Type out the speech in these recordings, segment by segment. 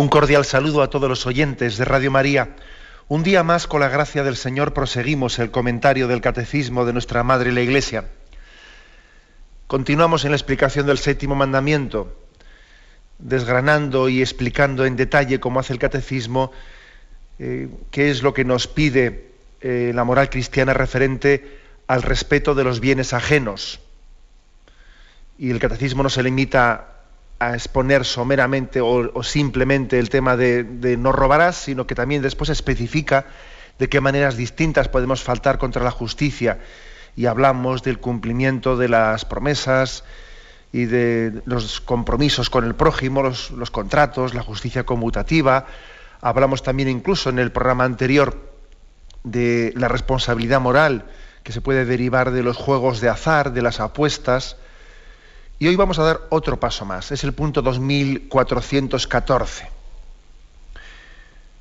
Un cordial saludo a todos los oyentes de Radio María. Un día más, con la gracia del Señor, proseguimos el comentario del Catecismo de nuestra Madre la Iglesia. Continuamos en la explicación del séptimo mandamiento, desgranando y explicando en detalle cómo hace el Catecismo, eh, qué es lo que nos pide eh, la moral cristiana referente al respeto de los bienes ajenos. Y el Catecismo no se limita a exponer someramente o, simplemente el tema de, no robarás, sino que también después especifica de qué maneras distintas podemos faltar contra la justicia. Y hablamos del cumplimiento de las promesas y de los compromisos con el prójimo, los, los contratos, la justicia conmutativa. Hablamos también incluso en el programa anterior de la responsabilidad moral que se puede derivar de los juegos de azar, de las apuestas, y hoy vamos a dar otro paso más, es el punto 2414.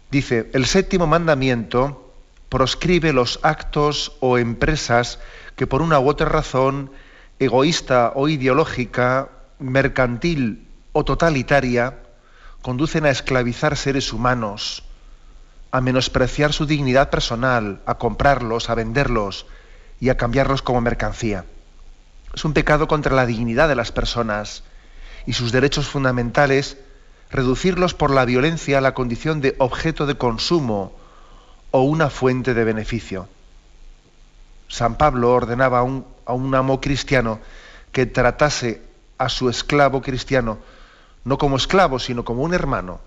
Dice, el séptimo mandamiento proscribe los actos o empresas que por una u otra razón, egoísta o ideológica, mercantil o totalitaria, conducen a esclavizar seres humanos, a menospreciar su dignidad personal, a comprarlos, a venderlos y a cambiarlos como mercancía. Es un pecado contra la dignidad de las personas y sus derechos fundamentales reducirlos por la violencia a la condición de objeto de consumo o una fuente de beneficio. San Pablo ordenaba a un, a un amo cristiano que tratase a su esclavo cristiano no como esclavo, sino como un hermano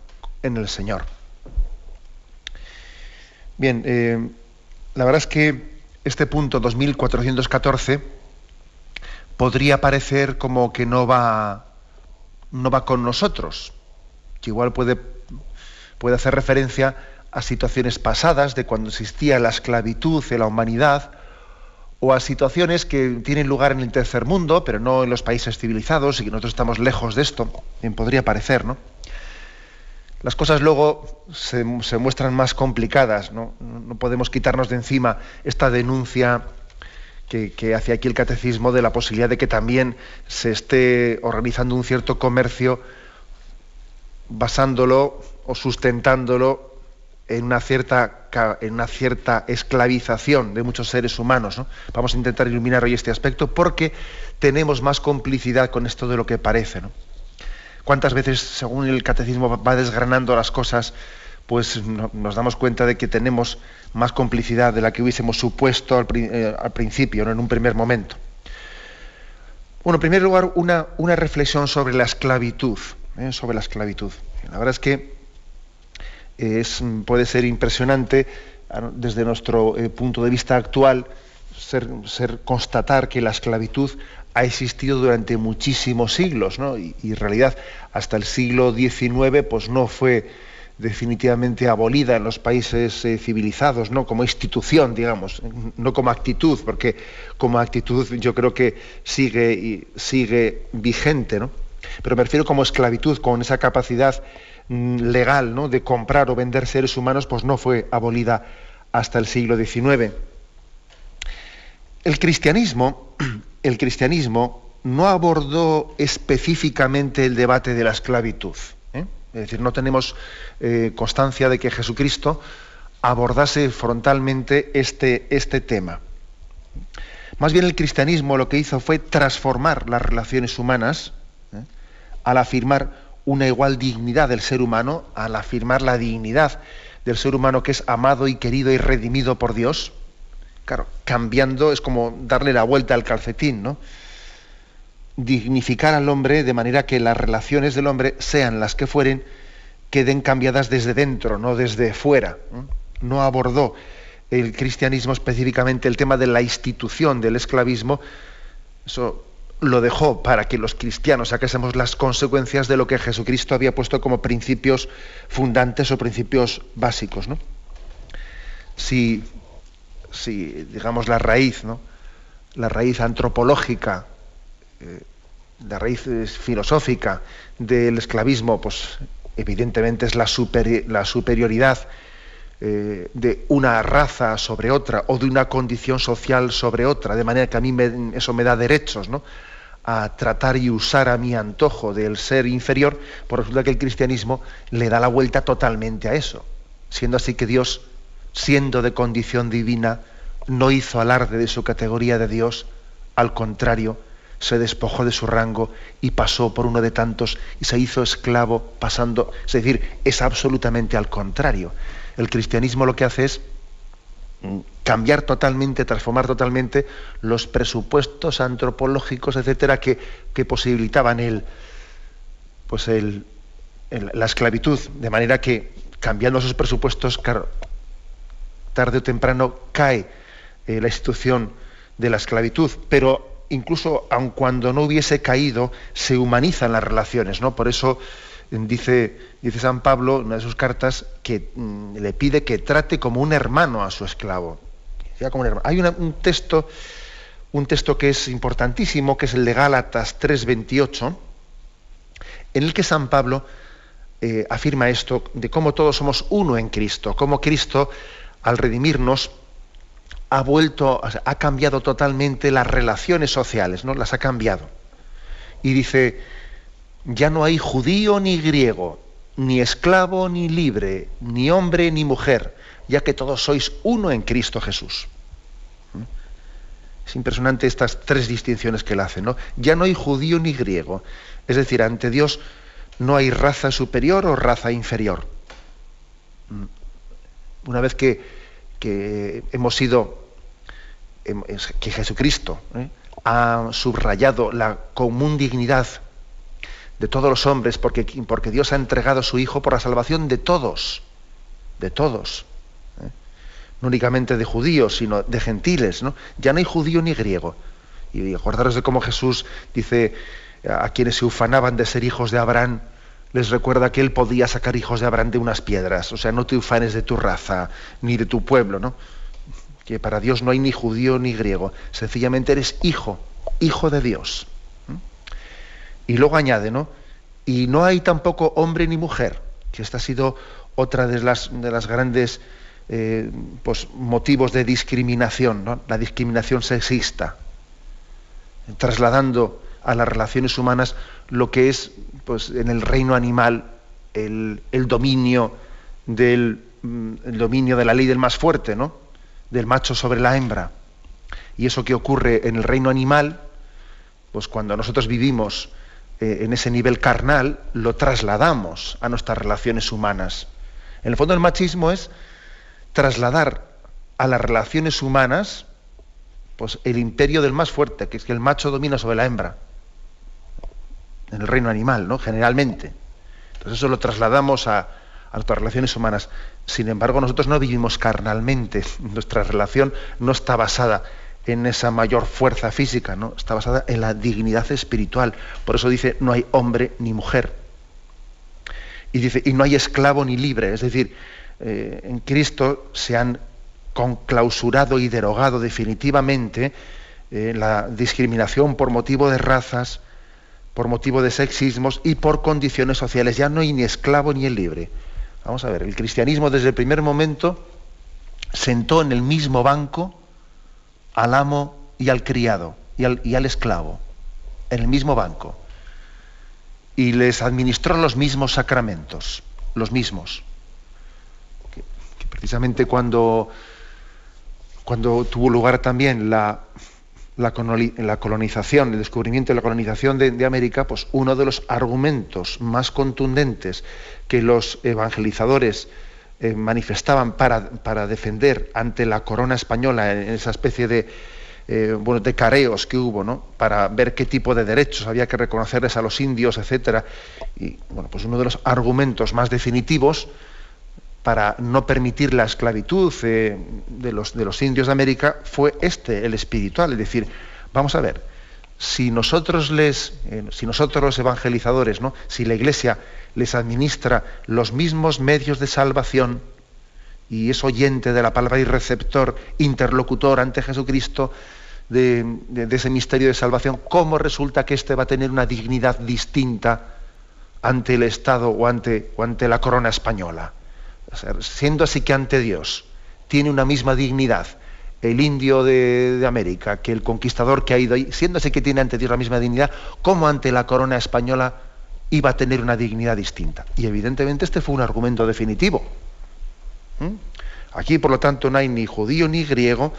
en el Señor. Bien, eh, la verdad es que este punto 2414 podría parecer como que no va, no va con nosotros, que igual puede, puede hacer referencia a situaciones pasadas de cuando existía la esclavitud en la humanidad, o a situaciones que tienen lugar en el tercer mundo, pero no en los países civilizados, y que nosotros estamos lejos de esto, bien podría parecer, ¿no? Las cosas luego se, se muestran más complicadas, ¿no? No podemos quitarnos de encima esta denuncia que, hace aquí el catecismo de la posibilidad de que también se esté organizando un cierto comercio basándolo o sustentándolo en una cierta, en una cierta esclavización de muchos seres humanos. Vamos a intentar iluminar hoy este aspecto porque tenemos más complicidad con esto de lo que parece. ¿Cuántas veces, según el catecismo va desgranando las cosas, pues nos damos cuenta de que tenemos más complicidad de la que hubiésemos supuesto al, eh, principio, ¿no? en un primer momento. Bueno, en primer lugar, una, reflexión sobre la esclavitud. ¿eh? Sobre la esclavitud. La verdad es que es, puede ser impresionante desde nuestro eh, punto de vista actual ser, constatar que la esclavitud ha existido durante muchísimos siglos, ¿no? y en realidad hasta el siglo XIX pues no fue definitivamente abolida en los países eh, civilizados, no como institución, digamos, no como actitud, porque como actitud yo creo que sigue sigue vigente, ¿no? Pero me refiero como esclavitud, con esa capacidad mm, legal, ¿no? de comprar o vender seres humanos, pues no fue abolida hasta el siglo XIX. El cristianismo, el cristianismo no abordó específicamente el debate de la esclavitud. Es decir, no tenemos eh, constancia de que Jesucristo abordase frontalmente este, este tema. Más bien el cristianismo lo que hizo fue transformar las relaciones humanas ¿eh? al afirmar una igual dignidad del ser humano, al afirmar la dignidad del ser humano que es amado y querido y redimido por Dios. Claro, cambiando es como darle la vuelta al calcetín, ¿no? Dignificar al hombre de manera que las relaciones del hombre, sean las que fueren, queden cambiadas desde dentro, no desde fuera. No abordó el cristianismo específicamente el tema de la institución del esclavismo. Eso lo dejó para que los cristianos sacásemos las consecuencias de lo que Jesucristo había puesto como principios fundantes o principios básicos. ¿no? Si, si, digamos, la raíz, ¿no? la raíz antropológica, la raíz filosófica del esclavismo, pues evidentemente es la, la superioridad eh, de una raza sobre otra o de una condición social sobre otra, de manera que a mí eso me da derechos ¿no? a tratar y usar a mi antojo del ser inferior, pues resulta que el cristianismo le da la vuelta totalmente a eso, siendo así que Dios, siendo de condición divina, no hizo alarde de su categoría de Dios, al contrario, se despojó de su rango y pasó por uno de tantos y se hizo esclavo pasando, es decir, es absolutamente al contrario. El cristianismo lo que hace es mm, cambiar totalmente, transformar totalmente los presupuestos antropológicos, etcétera, que, posibilitaban el, pues el, la esclavitud, de manera que cambiando esos presupuestos, tarde o temprano cae eh, la institución de la esclavitud, pero incluso aun cuando no hubiese caído, se humanizan las relaciones, ¿no? Por eso dice, dice San Pablo en una de sus cartas que mm, le pide que trate como un hermano a su esclavo. Hay un texto, un texto que es importantísimo, que es el de Gálatas 3:28, en el que San Pablo eh, afirma esto de cómo todos somos uno en Cristo, cómo Cristo, al redimirnos, ha vuelto, ha cambiado totalmente las relaciones sociales, ¿no? Las ha cambiado. Y dice, ya no hay judío ni griego, ni esclavo ni libre, ni hombre ni mujer, ya que todos sois uno en Cristo Jesús. Es impresionante estas tres distinciones que él hace, ¿no? Ya no hay judío ni griego. Es decir, ante Dios no hay raza superior o raza inferior. ¿Mm? Una vez que, hemos sido, que Jesucristo ¿eh? ha subrayado la común dignidad de todos los hombres, porque, porque Dios ha entregado a su Hijo por la salvación de todos, de todos. ¿eh? No únicamente de judíos, sino de gentiles. ¿no? Ya no hay judío ni griego. Y acordaros de cómo Jesús dice a quienes se ufanaban de ser hijos de Abraham, les recuerda que él podía sacar hijos de Abraham de unas piedras. O sea, no te ufanes de tu raza, ni de tu pueblo, ¿no? Que para Dios no hay ni judío ni griego. Sencillamente eres hijo, hijo de Dios. Y luego añade, ¿no? Y no hay tampoco hombre ni mujer, que esta ha sido otra de las, de las grandes eh, pues, motivos de discriminación, ¿no? la discriminación sexista, trasladando a las relaciones humanas lo que es pues, en el reino animal el, dominio del mm, el dominio de la ley del más fuerte, ¿no? Del macho sobre la hembra. Y eso que ocurre en el reino animal, pues cuando nosotros vivimos eh, en ese nivel carnal, lo trasladamos a nuestras relaciones humanas. En el fondo el machismo es trasladar a las relaciones humanas pues, el imperio del más fuerte, que es que el macho domina sobre la hembra. En el reino animal, ¿no? Generalmente. Entonces eso lo trasladamos a, a relaciones humanas. Sin embargo, nosotros no vivimos carnalmente. Nuestra relación no está basada en esa mayor fuerza física, ¿no? Está basada en la dignidad espiritual. Por eso dice, no hay hombre ni mujer. Y dice, y no hay esclavo ni libre. Es decir, eh, en Cristo se han conclausurado y derogado definitivamente eh, la discriminación por motivo de razas, por motivo de sexismos y por condiciones sociales. Ya no hay ni esclavo ni el libre. Vamos a ver, el cristianismo desde el primer momento sentó en el mismo banco al amo y al criado y al, esclavo en el mismo banco y les administró los mismos sacramentos, los mismos. Que, precisamente cuando, cuando tuvo lugar también la, la, colonización, el descubrimiento de la colonización de, América, pues uno de los argumentos más contundentes que los evangelizadores eh, manifestaban para, para, defender ante la corona española en esa especie de, eh, bueno, de careos que hubo, ¿no? para ver qué tipo de derechos había que reconocerles a los indios, etcétera. Y bueno, pues uno de los argumentos más definitivos para no permitir la esclavitud eh, de, los, indios de América fue este, el espiritual, es decir, vamos a ver, si nosotros les, eh, si nosotros los evangelizadores, ¿no? si la Iglesia les administra los mismos medios de salvación y es oyente de la palabra y receptor, interlocutor ante Jesucristo de, ese misterio de salvación, ¿cómo resulta que éste va a tener una dignidad distinta ante el Estado o ante la corona española? Siendo así que ante Dios tiene una misma dignidad el indio de, América que el conquistador que ha ido ahí, siendo así que tiene ante Dios la misma dignidad, ¿cómo ante la corona española iba a tener una dignidad distinta? Y evidentemente este fue un argumento definitivo. ¿Mm? Aquí, por lo tanto, no hay ni judío ni griego,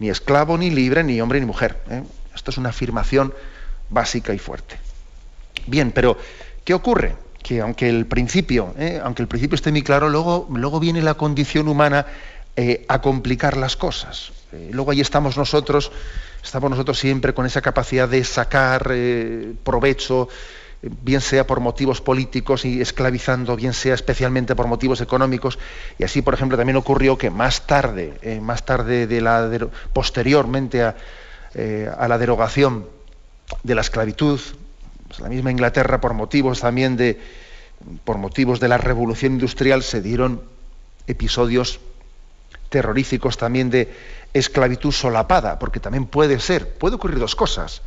ni esclavo ni libre, ni hombre ni mujer. ¿eh? Esto es una afirmación básica y fuerte. Bien, pero ¿qué ocurre? Que aunque el principio, ¿eh? aunque el principio esté muy claro, luego, luego viene la condición humana eh, a complicar las cosas. luego ahí estamos nosotros, estamos nosotros siempre con esa capacidad de sacar provecho bien sea por motivos políticos y esclavizando, bien sea especialmente por motivos económicos. Y así, por ejemplo, también ocurrió que más tarde, eh, más tarde de la posteriormente eh, a, la derogación de la esclavitud, pues la misma Inglaterra, por motivos también de, por motivos de la revolución industrial, se dieron episodios terroríficos también de esclavitud solapada, porque también puede ser, puede ocurrir dos cosas.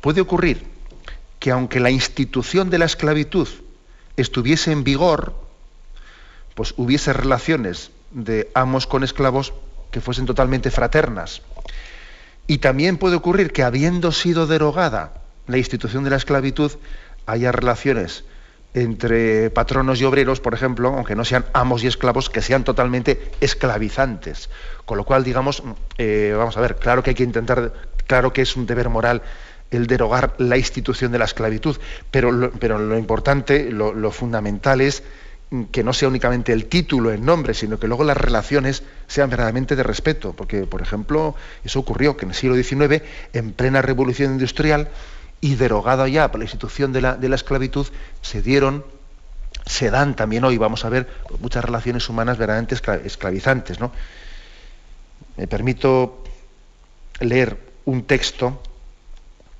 Puede ocurrir que aunque la institución de la esclavitud estuviese en vigor, pues hubiese relaciones de amos con esclavos que fuesen totalmente fraternas. Y también puede ocurrir que habiendo sido derogada la institución de la esclavitud, haya relaciones entre patronos y obreros, por ejemplo, aunque no sean amos y esclavos, que sean totalmente esclavizantes. Con lo cual, digamos, eh, vamos a ver, claro que hay que intentar, claro que es un deber moral el derogar la institución de la esclavitud, pero lo, pero lo importante, lo, fundamental es que no sea únicamente el título, el nombre, sino que luego las relaciones sean verdaderamente de respeto, porque, por ejemplo, eso ocurrió que en el siglo XIX, en plena revolución industrial y derogada ya por la institución de la, de la esclavitud, se dieron, se dan también hoy, vamos a ver, muchas relaciones humanas verdaderamente esclavizantes. ¿no? Me permito leer un texto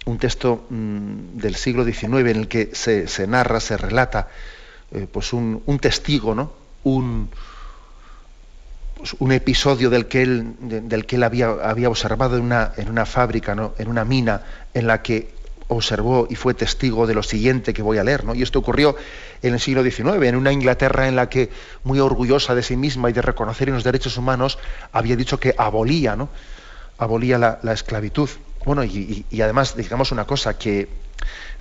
un texto mm, del siglo XIX en el que se, narra, se relata eh, pues un, testigo, ¿no? un, pues un episodio del que él, del que él había, había observado en una, en una fábrica, ¿no? en una mina, en la que observó y fue testigo de lo siguiente que voy a leer. ¿no? Y esto ocurrió en el siglo XIX, en una Inglaterra en la que, muy orgullosa de sí misma y de reconocer los derechos humanos, había dicho que abolía, ¿no? abolía la esclavitud. Bueno, y, además, digamos una cosa, que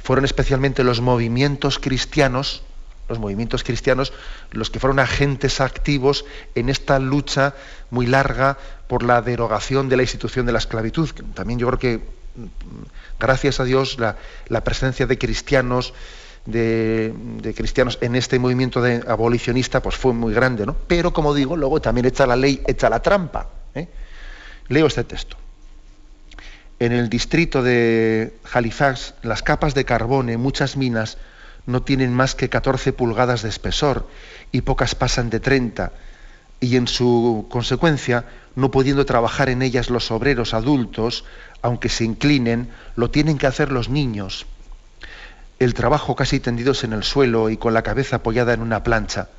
fueron especialmente los movimientos cristianos, los movimientos cristianos, los que fueron agentes activos en esta lucha muy larga por la derogación de la institución de la esclavitud. También yo creo que, gracias a Dios, la, presencia de cristianos, de, cristianos en este movimiento de abolicionista, pues fue muy grande, ¿no? Pero, como digo, luego también echa la ley, echa la trampa. ¿eh? Leo este texto en el distrito de Halifax, las capas de carbón en muchas minas no tienen más que 14 pulgadas de espesor y pocas pasan de 30, y en su consecuencia, no pudiendo trabajar en ellas los obreros adultos, aunque se inclinen, lo tienen que hacer los niños. El trabajo casi tendidos en el suelo y con la cabeza apoyada en una plancha.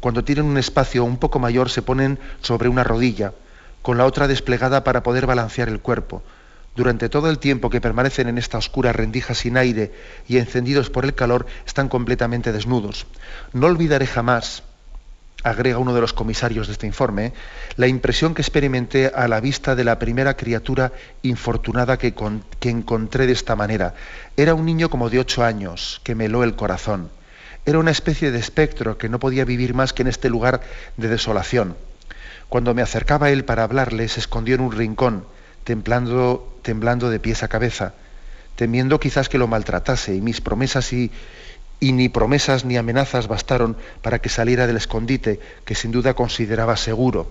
Cuando tienen un espacio un poco mayor se ponen sobre una rodilla, con la otra desplegada para poder balancear el cuerpo durante todo el tiempo que permanecen en esta oscura rendija sin aire y encendidos por el calor, están completamente desnudos. No olvidaré jamás, agrega uno de los comisarios de este informe, la impresión que experimenté a la vista de la primera criatura infortunada que, encontré de esta manera. Era un niño como de ocho años, que me heló el corazón. Era una especie de espectro que no podía vivir más que en este lugar de desolación. Cuando me acercaba a él para hablarle, se escondió en un rincón, temblando, temblando de pies a cabeza, temiendo quizás que lo maltratase, y mis promesas y, y ni promesas ni amenazas bastaron para que saliera del escondite que sin duda consideraba seguro.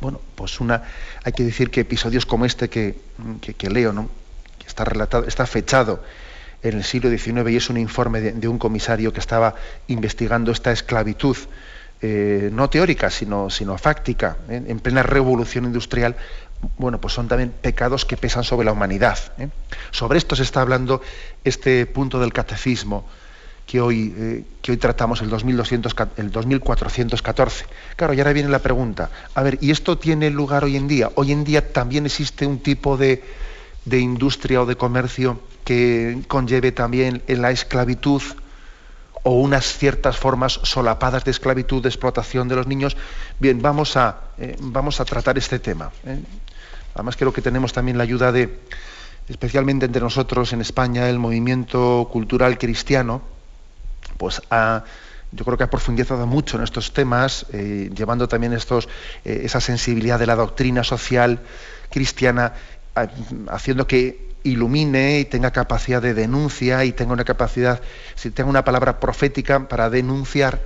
Bueno, pues una, hay que decir que episodios como este que, que, leo, ¿no? que está relatado, está fechado en el siglo XIX y es un informe de un comisario que estaba investigando esta esclavitud eh, no teórica, sino, sino fáctica, ¿eh? en plena revolución industrial, bueno, pues son también pecados que pesan sobre la humanidad. ¿eh? Sobre esto se está hablando este punto del catecismo que hoy, eh, que hoy tratamos, el, 2200, el 2414. Claro, y ahora viene la pregunta, a ver, ¿y esto tiene lugar hoy en día? Hoy en día también existe un tipo de, de industria o de comercio que conlleve también en la esclavitud o unas ciertas formas solapadas de esclavitud, de explotación de los niños. Bien, vamos a, eh, vamos a tratar este tema. ¿eh? Además creo que tenemos también la ayuda de, especialmente entre nosotros en España, el movimiento cultural cristiano, pues ha, yo creo que ha profundizado mucho en estos temas, eh, llevando también estos, esa sensibilidad de la doctrina social cristiana, haciendo que ilumine y tenga capacidad de denuncia y tenga una capacidad, si tenga una palabra profética para denunciar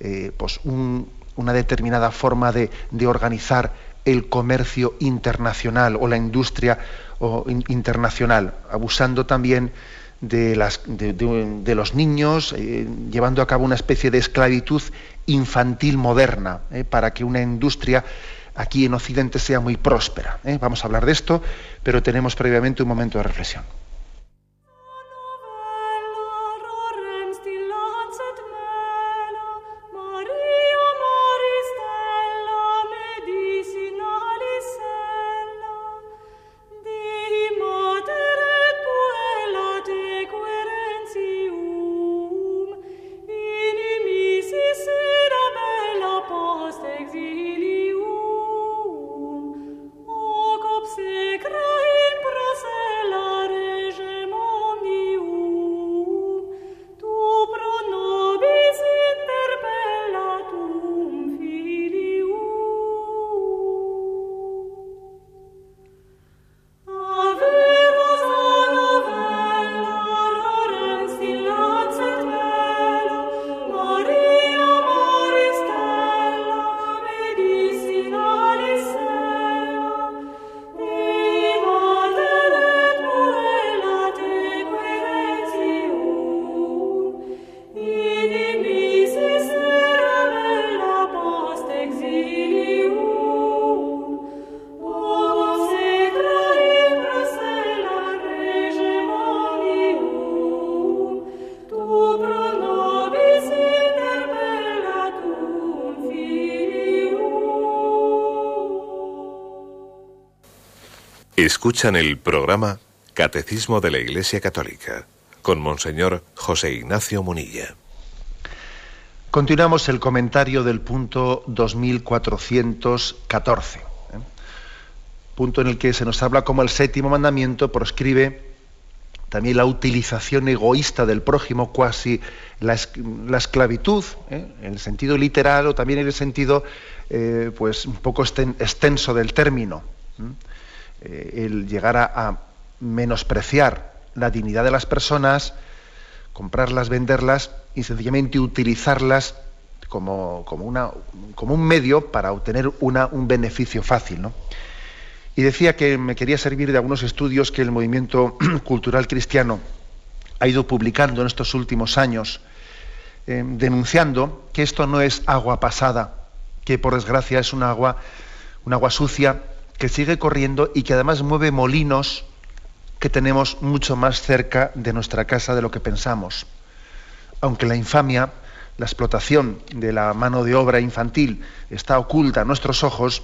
eh, pues una determinada forma de, organizar el comercio internacional o la industria internacional, abusando también de, los niños, eh, llevando a cabo una especie de esclavitud infantil moderna, eh, para que una industria aquí en Occidente sea muy próspera. ¿eh? Vamos a hablar de esto, pero tenemos previamente un momento de reflexión. Escuchan el programa Catecismo de la Iglesia Católica con Monseñor José Ignacio Munilla. Continuamos el comentario del punto 2414, ¿eh? punto en el que se nos habla como el séptimo mandamiento proscribe también la utilización egoísta del prójimo, cuasi la, esclavitud, ¿eh? en el sentido literal o también en el sentido eh, pues un poco extenso del término. Eh, el llegar a, menospreciar la dignidad de las personas, comprarlas, venderlas y sencillamente utilizarlas como, una, como un medio para obtener una, un beneficio fácil. ¿no? Y decía que me quería servir de algunos estudios que el movimiento cultural cristiano ha ido publicando en estos últimos años, eh, denunciando que esto no es agua pasada, que por desgracia es un agua, un agua sucia que sigue corriendo y que además mueve molinos que tenemos mucho más cerca de nuestra casa de lo que pensamos. Aunque la infamia, la explotación de la mano de obra infantil está oculta a nuestros ojos,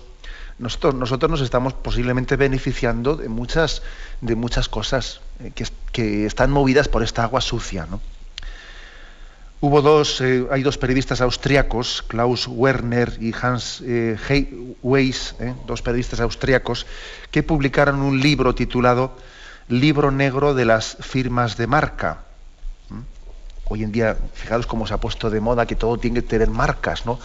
nosotros, nosotros nos estamos posiblemente beneficiando de muchas, de muchas cosas eh, que, que, están movidas por esta agua sucia. ¿no? Hubo dos, eh, hay dos periodistas austriacos, Klaus Werner y Hans eh, Weiss, eh, dos periodistas austriacos, que publicaron un libro titulado Libro Negro de las firmas de marca. ¿Mm? Hoy en día, fijaros cómo se ha puesto de moda que todo tiene que tener marcas, ¿no?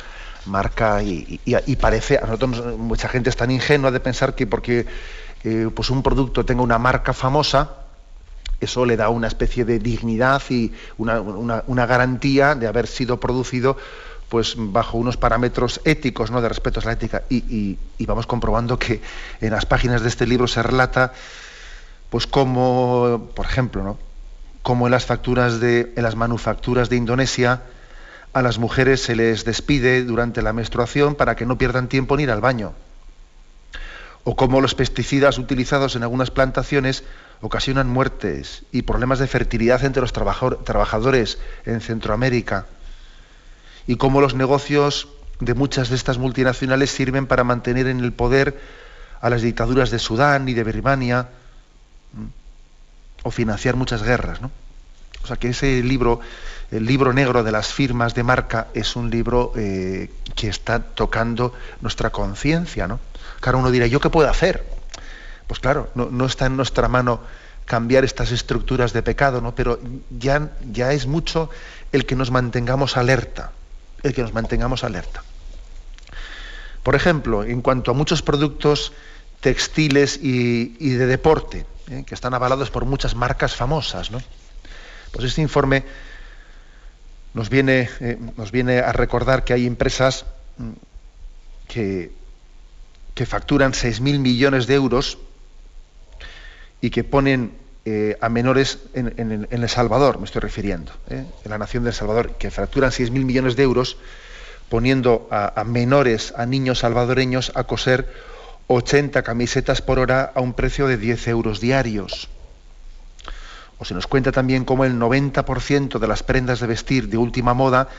Marca y, parece, a nosotros mucha gente es tan ingenua de pensar que porque pues un producto tenga una marca famosa, eso le da una especie de dignidad y una, garantía de haber sido producido pues bajo unos parámetros éticos, ¿no? de respeto a la ética. Y, vamos comprobando que en las páginas de este libro se relata, pues como, por ejemplo, ¿no? como en las facturas de, en las manufacturas de Indonesia, a las mujeres se les despide durante la menstruación para que no pierdan tiempo en ir al baño. o cómo los pesticidas utilizados en algunas plantaciones ocasionan muertes y problemas de fertilidad entre los trabajadores en Centroamérica, y cómo los negocios de muchas de estas multinacionales sirven para mantener en el poder a las dictaduras de Sudán y de Birmania o financiar muchas guerras. ¿no? O sea que ese libro, el libro negro de las firmas de marca, es un libro eh, que está tocando nuestra conciencia. ¿no? Claro, uno dirá, ¿yo qué puedo hacer? Pues claro, no, está en nuestra mano cambiar estas estructuras de pecado, ¿no? pero ya, es mucho el que nos mantengamos alerta, el que nos mantengamos alerta. Por ejemplo, en cuanto a muchos productos textiles y, de deporte, ¿eh? que están avalados por muchas marcas famosas. ¿no? Pues este informe nos viene, eh, nos viene a recordar que hay empresas mm, que, que facturan 6.000 millones de euros y que ponen eh, a menores en, El Salvador, me estoy refiriendo, en la nación de El Salvador, que facturan 6.000 millones de euros poniendo a, a menores, a niños salvadoreños a coser 80 camisetas por hora a un precio de 10 euros diarios. O se nos cuenta también cómo el 90% de las prendas de vestir de última moda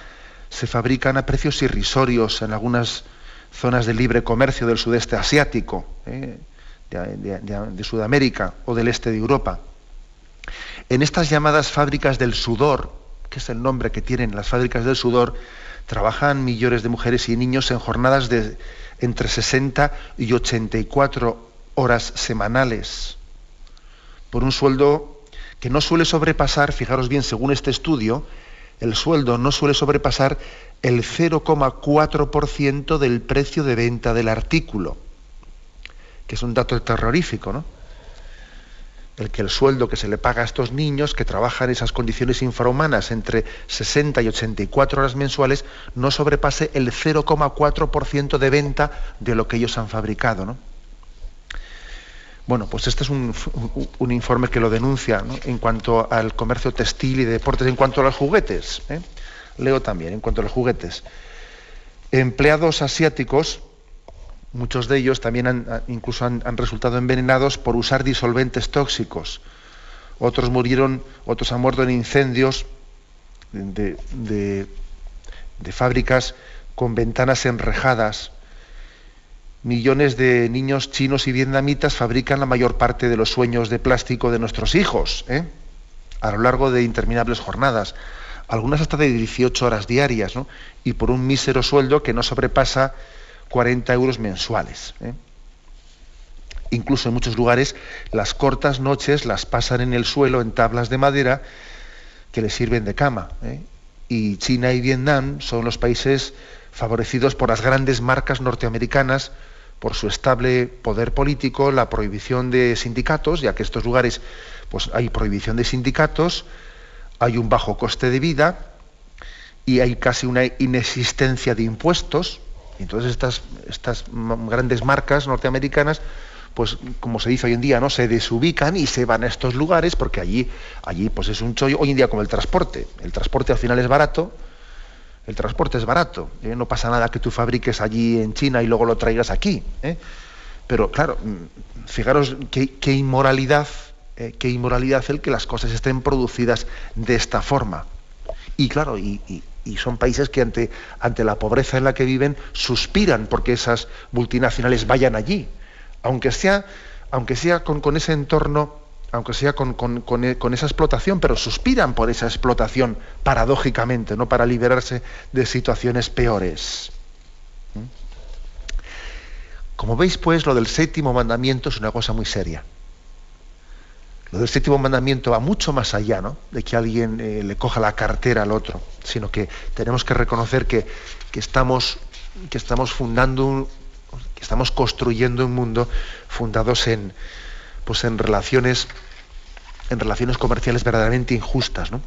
se fabrican a precios irrisorios en algunas zonas de libre comercio del sudeste asiático, ¿eh? De, Sudamérica o del este de Europa. En estas llamadas fábricas del sudor, que es el nombre que tienen las fábricas del sudor, trabajan millones de mujeres y niños en jornadas de entre 60 y 84 horas semanales por un sueldo que no suele sobrepasar, fijaros bien, según este estudio, el sueldo no suele sobrepasar el 0,4% del precio de venta del artículo, que es un dato terrorífico, ¿no? el que el sueldo que se le paga a estos niños que trabajan en esas condiciones infrahumanas entre 60 y 84 horas mensuales no sobrepase el 0,4% de venta de lo que ellos han fabricado. ¿no? Bueno, pues este es un, informe que lo denuncia en cuanto al comercio textil y de deportes, en cuanto a los juguetes. ¿eh? Leo también, en cuanto a los juguetes. Empleados asiáticos Muchos de ellos también han, incluso han, resultado envenenados por usar disolventes tóxicos. Otros murieron, otros han muerto en incendios de, de fábricas con ventanas enrejadas. Millones de niños chinos y vietnamitas fabrican la mayor parte de los sueños de plástico de nuestros hijos, ¿eh? a lo largo de interminables jornadas, algunas hasta de 18 horas diarias, y por un mísero sueldo que no sobrepasa 40 euros mensuales. ¿eh? Incluso en muchos lugares las cortas noches las pasan en el suelo en tablas de madera que les sirven de cama. ¿eh? Y China y Vietnam son los países favorecidos por las grandes marcas norteamericanas por su estable poder político, la prohibición de sindicatos, ya que en estos lugares pues, hay prohibición de sindicatos, hay un bajo coste de vida y hay casi una inexistencia de impuestos, entonces estas, estas grandes marcas norteamericanas, pues como se dice hoy en día, ¿no? Se desubican y se van a estos lugares porque allí, allí pues es un chollo, hoy en día como el transporte. El transporte al final es barato, el transporte es barato. ¿eh? No pasa nada que tú fabriques allí en China y luego lo traigas aquí. ¿eh? Pero claro, mm, fijaros qué, inmoralidad, ¿eh? qué inmoralidad el que las cosas estén producidas de esta forma. Y claro, y son países que ante, ante la pobreza en la que viven suspiran porque esas multinacionales vayan allí, aunque sea, aunque sea con, ese entorno, aunque sea con, con, con, esa explotación, pero suspiran por esa explotación, paradójicamente, ¿no? para liberarse de situaciones peores. ¿Mm? Como veis, pues, lo del séptimo mandamiento es una cosa muy seria. Lo del séptimo mandamiento va mucho más allá ¿no? de que alguien eh, le coja la cartera al otro, sino que tenemos que reconocer que, estamos, que estamos fundando, que estamos construyendo un mundo fundados en, pues en relaciones en relaciones comerciales verdaderamente injustas. ¿no?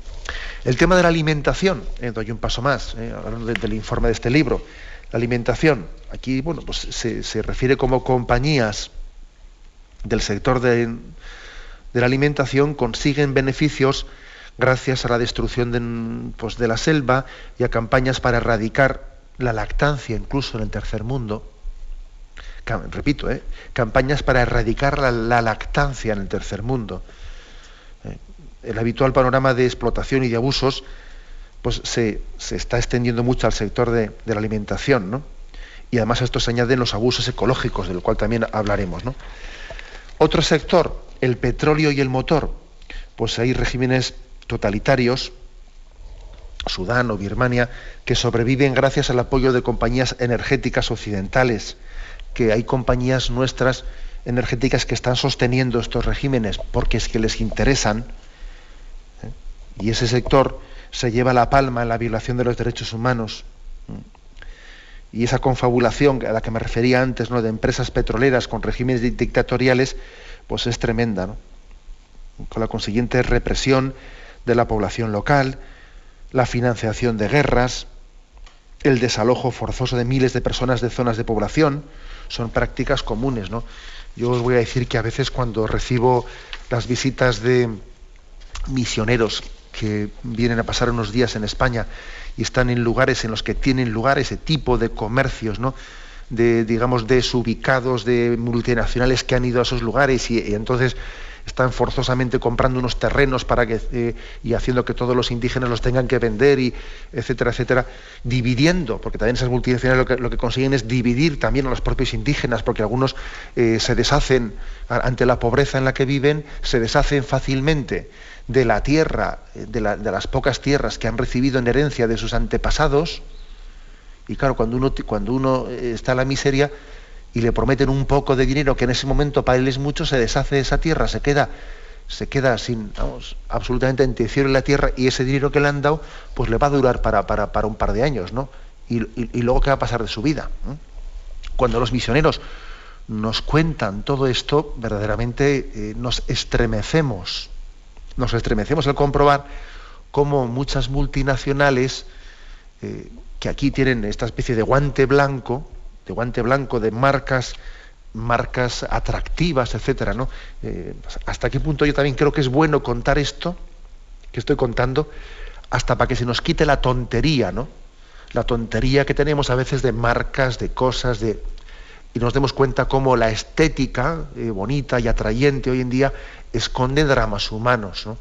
El tema de la alimentación, eh, doy un paso más, eh, hablando del informe de este libro. La alimentación, aquí bueno, pues se, se refiere como compañías del sector de, de la alimentación consiguen beneficios gracias a la destrucción de, pues, de la selva y a campañas para erradicar la lactancia incluso en el tercer mundo. repito, ¿eh? campañas para erradicar la, lactancia en el tercer mundo. ¿eh? el habitual panorama de explotación y de abusos pues se, está extendiendo mucho al sector de, la alimentación, ¿no? Y además a esto se añaden los abusos ecológicos, del cual también hablaremos, ¿no? Otro sector, el petróleo y el motor, pues hay regímenes totalitarios, Sudán o Birmania, que sobreviven gracias al apoyo de compañías energéticas occidentales, que hay compañías nuestras energéticas que están sosteniendo estos regímenes porque es que les interesan. ¿eh? Y ese sector se lleva la palma en la violación de los derechos humanos. Y esa confabulación a la que me refería antes, ¿no? de empresas petroleras con regímenes dictatoriales, pues es tremenda, ¿no? con la consiguiente represión de la población local, la financiación de guerras, el desalojo forzoso de miles de personas de zonas de población, son prácticas comunes. ¿no? Yo os voy a decir que a veces cuando recibo las visitas de misioneros que vienen a pasar unos días en España y están en lugares en los que tienen lugar ese tipo de comercios, ¿no? De digamos desubicados, de multinacionales que han ido a esos lugares y entonces están forzosamente comprando unos terrenos para que, eh, y haciendo que todos los indígenas los tengan que vender, y etcétera, etcétera, dividiendo, porque también esas multinacionales lo que, consiguen es dividir también a los propios indígenas, porque algunos eh, se deshacen ante la pobreza en la que viven, se deshacen fácilmente de la tierra, eh, de, de las pocas tierras que han recibido en herencia de sus antepasados, y claro, cuando uno, cuando uno está en la miseria, y le prometen un poco de dinero que en ese momento para él es mucho, se deshace de esa tierra, se queda, se queda sin, vamos, absolutamente entre el cielo y la tierra y ese dinero que le han dado, pues le va a durar para, para, un par de años, ¿no? Y, luego qué va a pasar de su vida. Cuando los misioneros nos cuentan todo esto, verdaderamente eh, nos estremecemos, nos estremecemos al comprobar cómo muchas multinacionales eh, que aquí tienen esta especie de guante blanco, de guante blanco, de marcas, marcas atractivas, etcétera, ¿no? Eh, hasta qué punto yo también creo que es bueno contar esto que estoy contando, hasta para que se nos quite la tontería, ¿no? La tontería que tenemos a veces de marcas, de cosas, de y nos demos cuenta cómo la estética eh, bonita y atrayente hoy en día esconde dramas humanos, ¿no?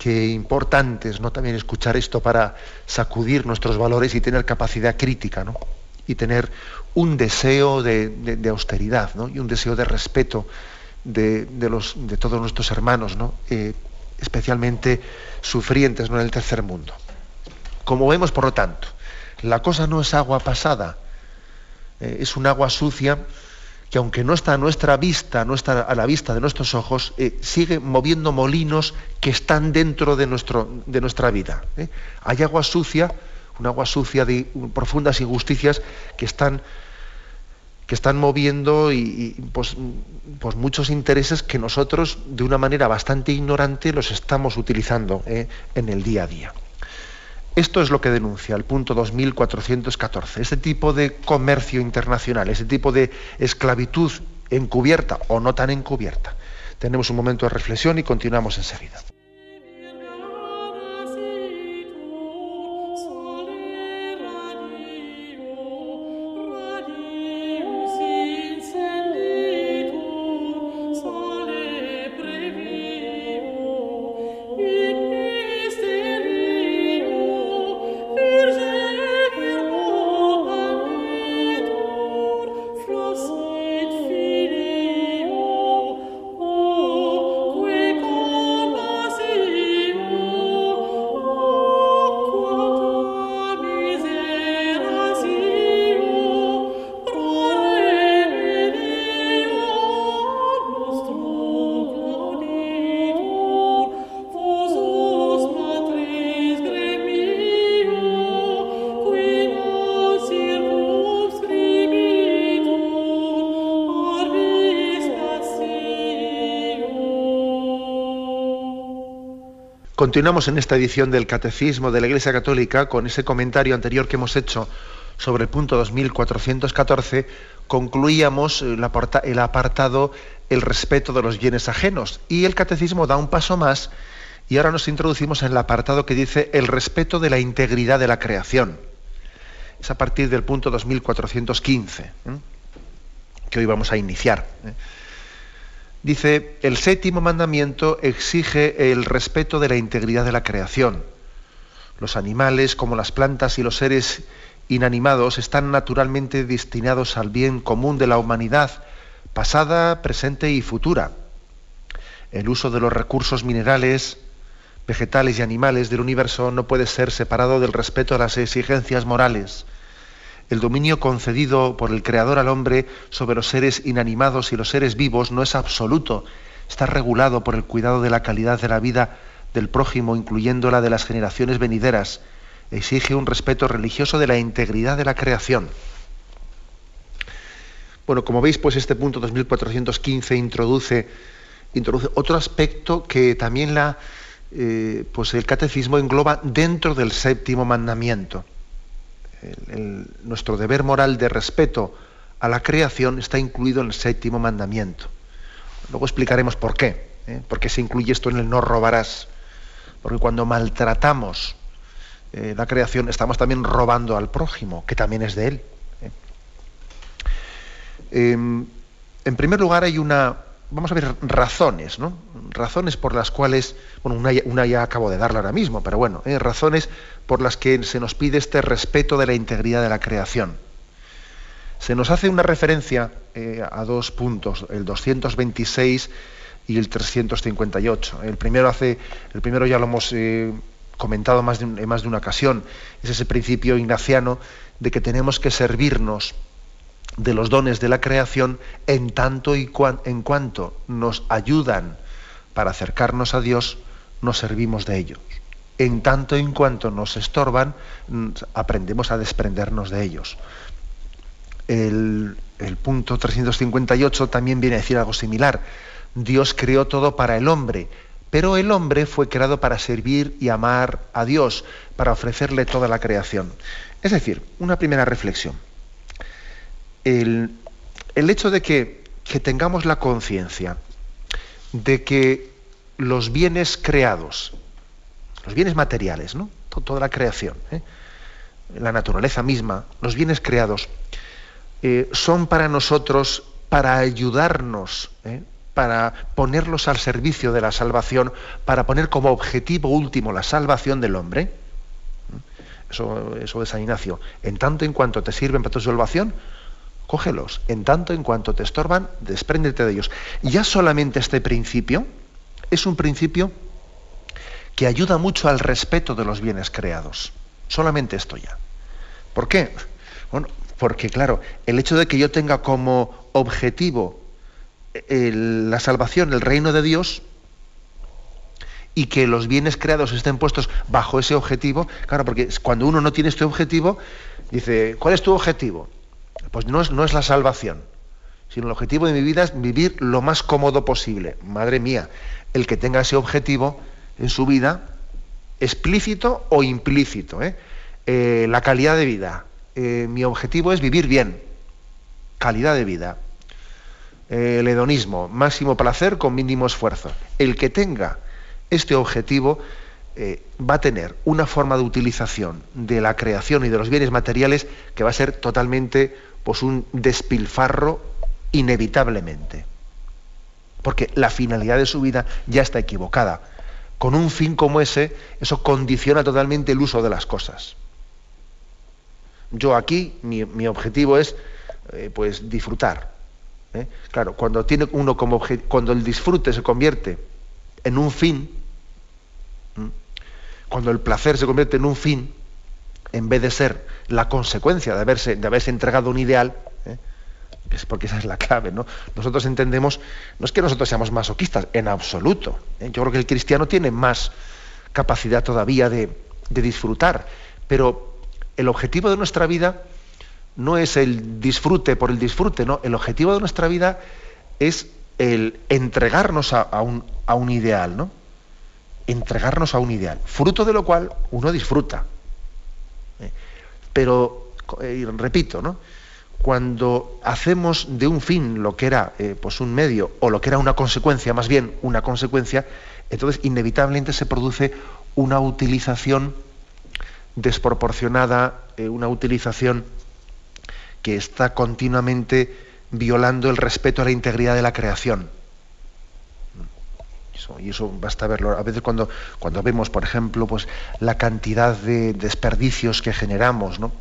Qué importante es ¿no? también escuchar esto para sacudir nuestros valores y tener capacidad crítica, ¿no? y tener un deseo de, austeridad ¿no? y un deseo de respeto de, los, de todos nuestros hermanos, ¿no? Eh, especialmente sufrientes ¿no? en el tercer mundo. Como vemos, por lo tanto, la cosa no es agua pasada, eh, es un agua sucia que aunque no está a nuestra vista, no está a la vista de nuestros ojos, eh, sigue moviendo molinos que están dentro de, nuestro, de nuestra vida. ¿eh? Hay agua sucia, un agua sucia de profundas injusticias que están, que están moviendo y, pues, pues, muchos intereses que nosotros, de una manera bastante ignorante, los estamos utilizando ¿eh? en el día a día. Esto es lo que denuncia el punto 2414. Este tipo de comercio internacional, ese tipo de esclavitud encubierta o no tan encubierta. Tenemos un momento de reflexión y continuamos enseguida. Continuamos en esta edición del Catecismo de la Iglesia Católica con ese comentario anterior que hemos hecho sobre el punto 2414. Concluíamos el apartado el respeto de los bienes ajenos y el Catecismo da un paso más y ahora nos introducimos en el apartado que dice el respeto de la integridad de la creación. es a partir del punto 2415, ¿eh? que hoy vamos a iniciar. ¿eh? Dice, el séptimo mandamiento exige el respeto de la integridad de la creación. Los animales, como las plantas y los seres inanimados, están naturalmente destinados al bien común de la humanidad, pasada, presente y futura. El uso de los recursos minerales, vegetales y animales del universo no puede ser separado del respeto a las exigencias morales. El dominio concedido por el Creador al hombre sobre los seres inanimados y los seres vivos no es absoluto, está regulado por el cuidado de la calidad de la vida del prójimo, incluyendo la de las generaciones venideras. Exige un respeto religioso de la integridad de la creación. Bueno, como veis, pues este punto 2415 introduce, otro aspecto que también la, eh, pues el catecismo engloba dentro del séptimo mandamiento. Nuestro deber moral de respeto a la creación está incluido en el séptimo mandamiento. Luego explicaremos por qué. ¿eh? ¿Por qué se incluye esto en el no robarás? Porque cuando maltratamos eh, la creación estamos también robando al prójimo, que también es de él. Em, en primer lugar hay una, vamos a ver razones, ¿no? Razones por las cuales, bueno, una, ya acabo de darla ahora mismo, pero bueno, ¿eh? razones por las que se nos pide este respeto de la integridad de la creación. Se nos hace una referencia eh, a dos puntos, el 226 y el 358. El primero hace, el primero ya lo hemos eh, comentado más en más de una ocasión, es ese principio ignaciano de que tenemos que servirnos de los dones de la creación en tanto y en cuanto nos ayudan para acercarnos a Dios, nos servimos de ellos. En tanto y en cuanto nos estorban, aprendemos a desprendernos de ellos. El, el punto 358 también viene a decir algo similar. Dios creó todo para el hombre, pero el hombre fue creado para servir y amar a Dios, para ofrecerle toda la creación. Es decir, una primera reflexión el, hecho de que, tengamos la conciencia de que los bienes creados, los bienes materiales, ¿no? toda la creación, ¿eh? la naturaleza misma, los bienes creados, eh, son para nosotros, para ayudarnos, ¿eh? para ponerlos al servicio de la salvación, para poner como objetivo último la salvación del hombre. Eso, eso de San Ignacio. En tanto en cuanto te sirven para tu salvación, cógelos. En tanto en cuanto te estorban, despréndete de ellos. Ya solamente este principio es un principio que ayuda mucho al respeto de los bienes creados. Solamente esto ya. ¿Por qué? Bueno, porque claro, el hecho de que yo tenga como objetivo la salvación, el reino de Dios, y que los bienes creados estén puestos bajo ese objetivo, claro, porque cuando uno no tiene este objetivo, dice, ¿cuál es tu objetivo? Pues no es, no es la salvación, sino el objetivo de mi vida es vivir lo más cómodo posible. Madre mía, el que tenga ese objetivo en su vida, explícito o implícito, ¿eh? Eh, la calidad de vida. Eh, mi objetivo es vivir bien, calidad de vida. el hedonismo, máximo placer con mínimo esfuerzo. El que tenga este objetivo va a tener una forma de utilización de la creación y de los bienes materiales que va a ser totalmente pues un despilfarro inevitablemente. Porque la finalidad de su vida ya está equivocada. Con un fin como ese, eso condiciona totalmente el uso de las cosas. Yo aquí, mi, objetivo es eh, pues disfrutar. ¿eh? Claro, cuando tiene uno como cuando el disfrute se convierte en un fin, cuando el placer se convierte en un fin, en vez de ser la consecuencia de haberse, de haberse entregado un ideal, ¿eh? es porque esa es la clave, ¿no? Nosotros entendemos, no es que nosotros seamos masoquistas, en absoluto. ¿eh? Yo creo que el cristiano tiene más capacidad todavía de, de disfrutar, pero el objetivo de nuestra vida no es el disfrute por el disfrute, no, el objetivo de nuestra vida es el entregarnos a, un, a un ideal, ¿no? Entregarnos a un ideal, fruto de lo cual uno disfruta. Pero, eh, repito, cuando hacemos de un fin lo que era eh, pues un medio o lo que era una consecuencia, más bien una consecuencia, entonces inevitablemente se produce una utilización desproporcionada, eh, una utilización que está continuamente violando el respeto a la integridad de la creación. Y eso basta verlo. A veces cuando, cuando vemos, por ejemplo, pues, la cantidad de desperdicios que generamos, ¿no?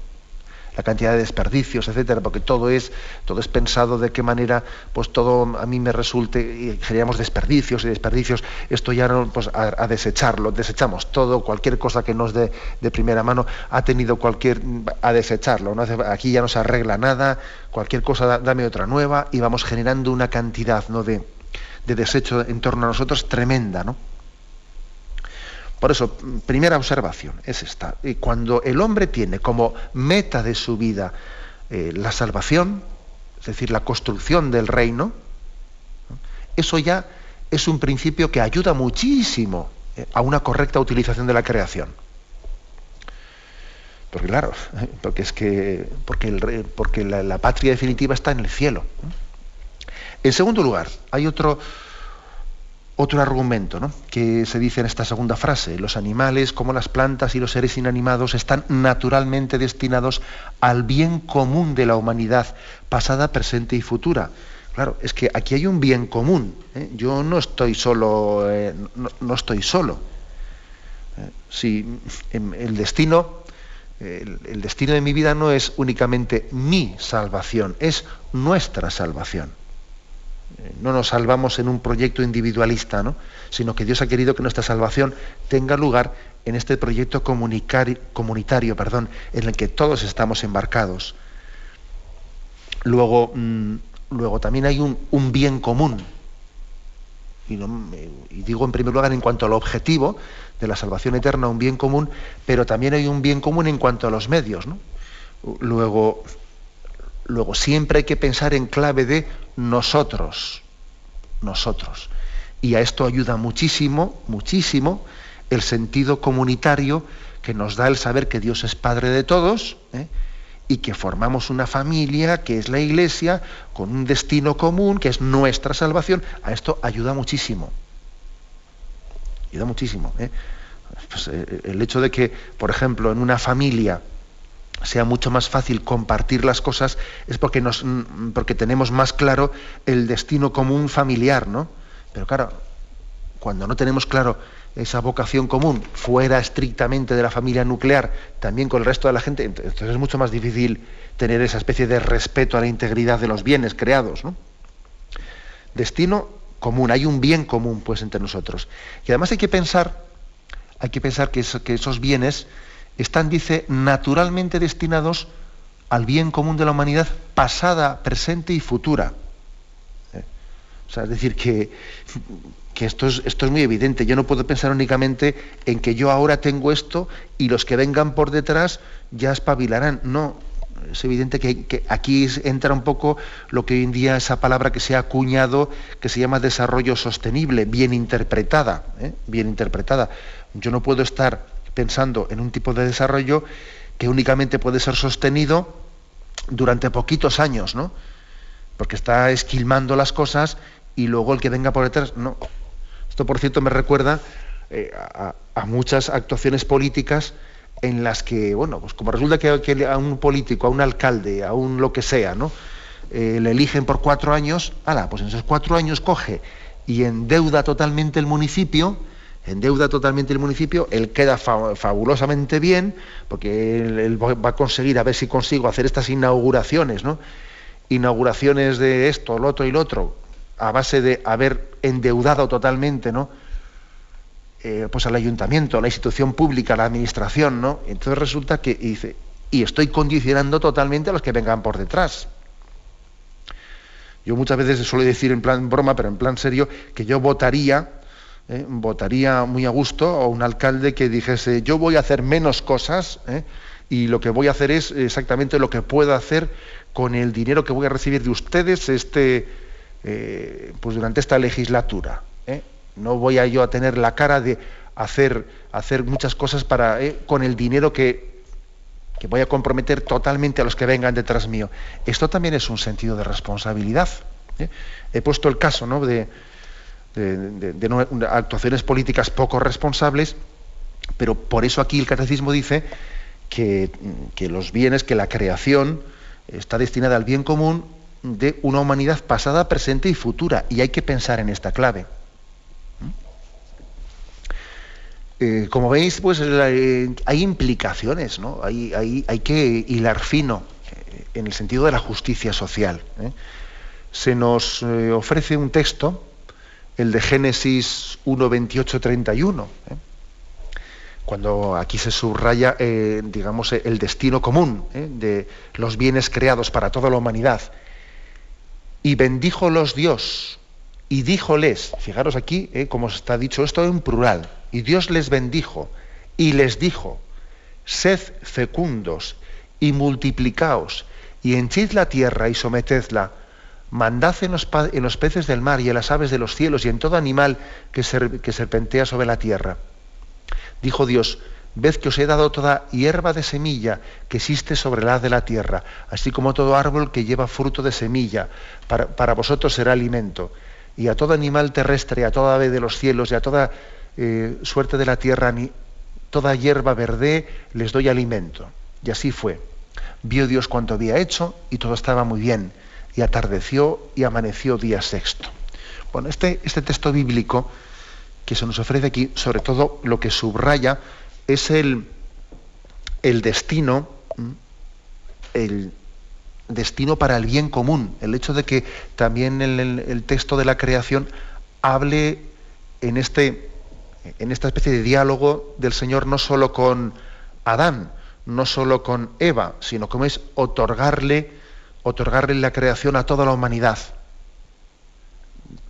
la cantidad de desperdicios, etcétera, porque todo es, todo es pensado de qué manera, pues todo a mí me resulte, y generamos desperdicios y desperdicios, esto ya no, pues a, desecharlo, desechamos todo, cualquier cosa que nos dé de primera mano, ha tenido cualquier, a desecharlo, ¿no? aquí ya no se arregla nada, cualquier cosa dame otra nueva, y vamos generando una cantidad ¿no? de, de desecho en torno a nosotros tremenda, ¿no? Por eso, primera observación es esta. Cuando el hombre tiene como meta de su vida eh, la salvación, es decir, la construcción del reino, eso ya es un principio que ayuda muchísimo eh, a una correcta utilización de la creación. Porque claro, porque es que porque la patria definitiva está en el cielo. En segundo lugar, hay otro, otro argumento que se dice en esta segunda frase, los animales como las plantas y los seres inanimados están naturalmente destinados al bien común de la humanidad, pasada, presente y futura. Claro, es que aquí hay un bien común. ¿eh? Yo no estoy solo, eh, no, estoy solo. ¿eh? Si el destino, el destino de mi vida no es únicamente mi salvación, es nuestra salvación no nos salvamos en un proyecto individualista, ¿no? sino que Dios ha querido que nuestra salvación tenga lugar en este proyecto comunitario perdón, en el que todos estamos embarcados. Luego, mm, luego también hay un, bien común. Y, y, digo en primer lugar en cuanto al objetivo de la salvación eterna, un bien común, pero también hay un bien común en cuanto a los medios. ¿no? Luego, luego, siempre hay que pensar en clave de nosotros, nosotros. Y a esto ayuda muchísimo, muchísimo el sentido comunitario que nos da el saber que Dios es Padre de todos ¿eh? y que formamos una familia que es la Iglesia con un destino común que es nuestra salvación. A esto ayuda muchísimo. Ayuda muchísimo. ¿eh? Pues, eh, el hecho de que, por ejemplo, en una familia sea mucho más fácil compartir las cosas es porque, nos, mm, porque tenemos más claro el destino común familiar, ¿no? Pero claro, cuando no tenemos claro esa vocación común fuera estrictamente de la familia nuclear, también con el resto de la gente, entonces es mucho más difícil tener esa especie de respeto a la integridad de los bienes creados, ¿no? Destino común, hay un bien común pues entre nosotros. Y además hay que pensar, hay que pensar que esos bienes están, dice, naturalmente destinados al bien común de la humanidad pasada, presente y futura. ¿Eh? O sea, es decir, que, esto, es, esto es muy evidente. Yo no puedo pensar únicamente en que yo ahora tengo esto y los que vengan por detrás ya espabilarán. No, es evidente que, aquí entra un poco lo que hoy en día esa palabra que se ha acuñado, que se llama desarrollo sostenible, bien interpretada, ¿eh? bien interpretada. Yo no puedo estar pensando en un tipo de desarrollo que únicamente puede ser sostenido durante poquitos años, ¿no? Porque está esquilmando las cosas y luego el que venga por detrás, no. Esto, por cierto, me recuerda eh, a, muchas actuaciones políticas en las que, bueno, pues como resulta que, a un político, a un alcalde, a un lo que sea, ¿no? Eh, le eligen por cuatro años, ala, pues en esos cuatro años coge y endeuda totalmente el municipio, endeuda totalmente el municipio, él queda fabulosamente bien, porque él, va a conseguir, a ver si consigo hacer estas inauguraciones, ¿no? Inauguraciones de esto, lo otro y lo otro, a base de haber endeudado totalmente, ¿no? Eh, pues al ayuntamiento, a la institución pública, a la administración, ¿no? Entonces resulta que dice, y estoy condicionando totalmente a los que vengan por detrás. Yo muchas veces suelo decir en plan broma, pero en plan serio, que yo votaría ¿eh? votaría muy a gusto a un alcalde que dijese yo voy a hacer menos cosas ¿eh? y lo que voy a hacer es exactamente lo que puedo hacer con el dinero que voy a recibir de ustedes este, eh, pues durante esta legislatura. No voy a yo a tener la cara de hacer, hacer muchas cosas para, con el dinero que, que voy a comprometer totalmente a los que vengan detrás mío. Esto también es un sentido de responsabilidad. He puesto el caso ¿no? de, de, actuaciones políticas poco responsables, pero por eso aquí el catecismo dice que, los bienes, que la creación está destinada al bien común de una humanidad pasada, presente y futura. Y hay que pensar en esta clave. ¿Mm? Eh, como veis, pues eh, hay implicaciones, ¿no? Hay, hay, que hilar fino eh, en el sentido de la justicia social. Se nos ofrece un texto, el de Génesis 1, 28, 31 cuando aquí se subraya, eh, digamos, el destino común eh, de los bienes creados para toda la humanidad. Y bendíjolos Dios y díjoles, fijaros aquí eh, como está dicho esto en plural, y Dios les bendijo y les dijo, sed fecundos y multiplicaos y henchid la tierra y sometedla, mandad en los, peces del mar y en las aves de los cielos y en todo animal que serpentea sobre la tierra Dijo Dios, ved que os he dado toda hierba de semilla que existe sobre la de la tierra, así como todo árbol que lleva fruto de semilla, para, vosotros será alimento. Y a todo animal terrestre, a toda ave de los cielos y a toda eh, suerte de la tierra, toda hierba verde les doy alimento. Y así fue. Vio Dios cuanto había hecho y todo estaba muy bien. Y atardeció y amaneció día sexto. Bueno, este, este texto bíblico que se nos ofrece aquí, sobre todo lo que subraya es el, el destino, el destino para el bien común, el hecho de que también el, el texto de la creación hable en, este, en esta especie de diálogo del Señor no solo con Adán, no solo con Eva, sino como es otorgarle, otorgarle la creación a toda la humanidad.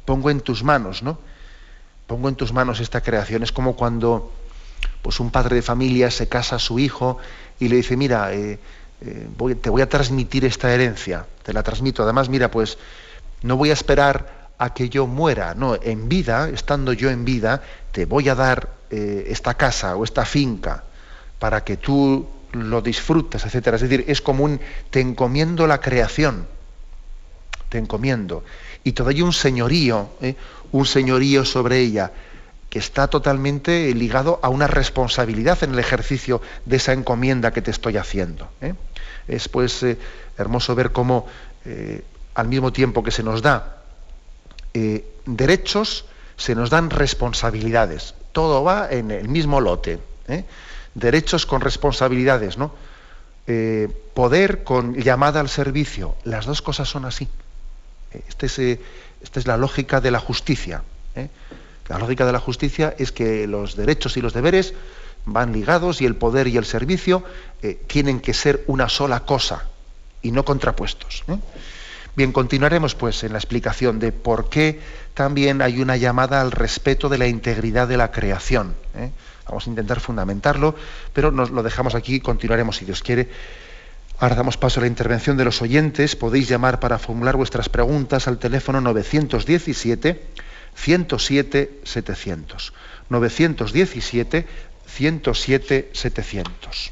Pongo en tus manos, ¿no? pongo en tus manos esta creación. Es como cuando pues, un padre de familia se casa a su hijo y le dice, mira, eh, eh, te voy a transmitir esta herencia, te la transmito. Además, mira, pues no voy a esperar a que yo muera, no, en vida, estando yo en vida, te voy a dar eh, esta casa o esta finca para que tú lo disfrutes, etcétera. Es decir, es como un te encomiendo la creación, te encomiendo. Y hay un señorío, un señorío sobre ella que está totalmente ligado a una responsabilidad en el ejercicio de esa encomienda que te estoy haciendo. ¿eh? Es pues eh, hermoso ver cómo eh, al mismo tiempo que se nos da derechos, se nos dan responsabilidades. Todo va en el mismo lote. Derechos con responsabilidades, ¿no? poder con llamada al servicio. Las dos cosas son así. Este es esta es la lógica de la justicia. ¿eh? La lógica de la justicia es que los derechos y los deberes van ligados y el poder y el servicio eh, tienen que ser una sola cosa y no contrapuestos. ¿eh? Bien, continuaremos pues en la explicación de por qué también hay una llamada al respeto de la integridad de la creación. Vamos a intentar fundamentarlo, pero nos lo dejamos aquí y continuaremos si Dios quiere Ahora damos paso a la intervención de los oyentes. Podéis llamar para formular vuestras preguntas al teléfono 917 107 700. 917 107 700.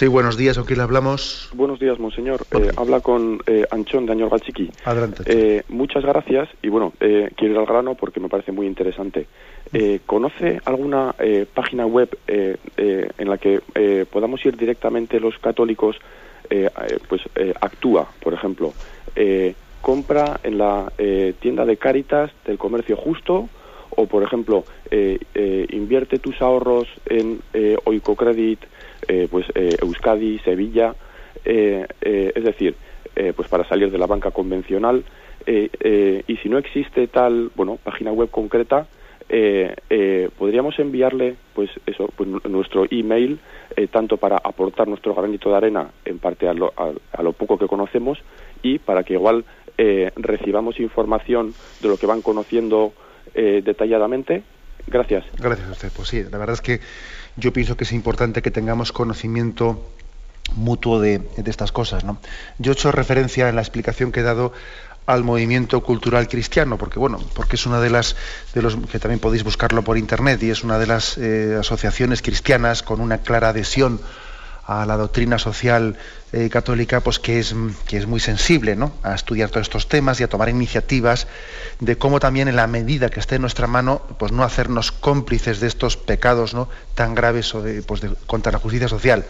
Sí, buenos días, ¿con quién le hablamos? Buenos días, monseñor. Eh, habla con eh, Anchón de Añor Galchiqui. Adelante. Eh, muchas gracias y bueno, quiero ir al grano porque me parece muy interesante. ¿Conoce alguna página web en la que podamos ir directamente los católicos? pues actúa, por ejemplo, compra en la tienda de Cáritas del Comercio Justo o, por ejemplo, invierte tus ahorros en Oicocredit eh, pues eh, Euskadi, Sevilla, eh, es decir, pues para salir de la banca convencional y si no existe tal, bueno, página web concreta, podríamos enviarle pues eso pues nuestro email tanto para aportar nuestro granito de arena en parte a lo, a, lo poco que conocemos y para que igual recibamos información de lo que van conociendo detalladamente. Gracias. Gracias a usted. Pues sí la verdad es que yo pienso que es importante que tengamos conocimiento mutuo de, estas cosas. Yo he hecho referencia en la explicación que he dado al movimiento cultural cristiano, porque bueno, porque es una de las de los que también podéis buscarlo por internet y es una de las eh, asociaciones cristianas con una clara adhesión a la doctrina social eh, católica, pues que es, que es muy sensible ¿no? a estudiar todos estos temas y a tomar iniciativas de cómo también en la medida que esté en nuestra mano, pues no hacernos cómplices de estos pecados ¿no? tan graves pues contra la justicia social.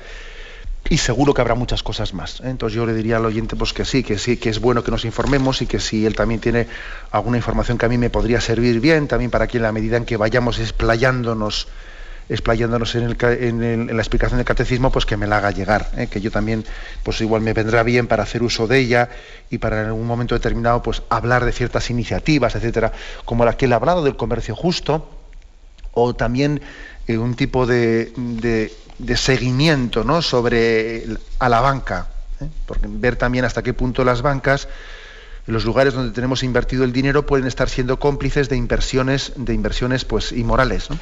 Y seguro que habrá muchas cosas más. ¿eh? Entonces yo le diría al oyente pues que sí, que sí, que es bueno que nos informemos y que si él también tiene alguna información que a mí me podría servir bien, también para que en la medida en que vayamos explayándonos explayándonos en, la explicación del catecismo, pues que me la haga llegar, ¿eh? que yo también, pues igual me vendrá bien para hacer uso de ella y para en algún momento determinado, pues hablar de ciertas iniciativas, etcétera, como la que él ha hablado del comercio justo, o también eh, un tipo de, seguimiento ¿no? sobre a la banca, ¿eh? porque ver también hasta qué punto las bancas los lugares donde tenemos invertido el dinero pueden estar siendo cómplices de inversiones de inversiones pues inmorales ¿no?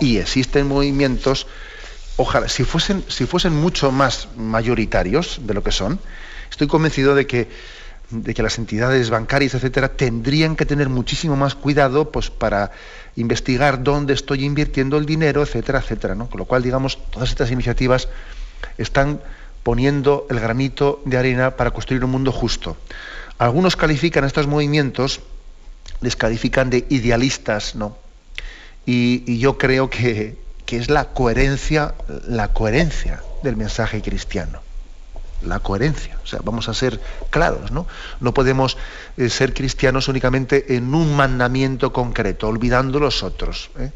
Y existen movimientos, ojalá, si fuesen, si fuesen mucho más mayoritarios de lo que son, estoy convencido de que, de que las entidades bancarias, etcétera, tendrían que tener muchísimo más cuidado pues, para investigar dónde estoy invirtiendo el dinero, etcétera, etcétera. ¿no? Con lo cual, digamos, todas estas iniciativas están poniendo el granito de arena para construir un mundo justo. Algunos califican estos movimientos, les califican de idealistas, ¿no? Y, yo creo que, es la coherencia, la coherencia del mensaje cristiano. La coherencia. O sea, vamos a ser claros, ¿no? No podemos eh, ser cristianos únicamente en un mandamiento concreto, olvidando los otros. ¿eh?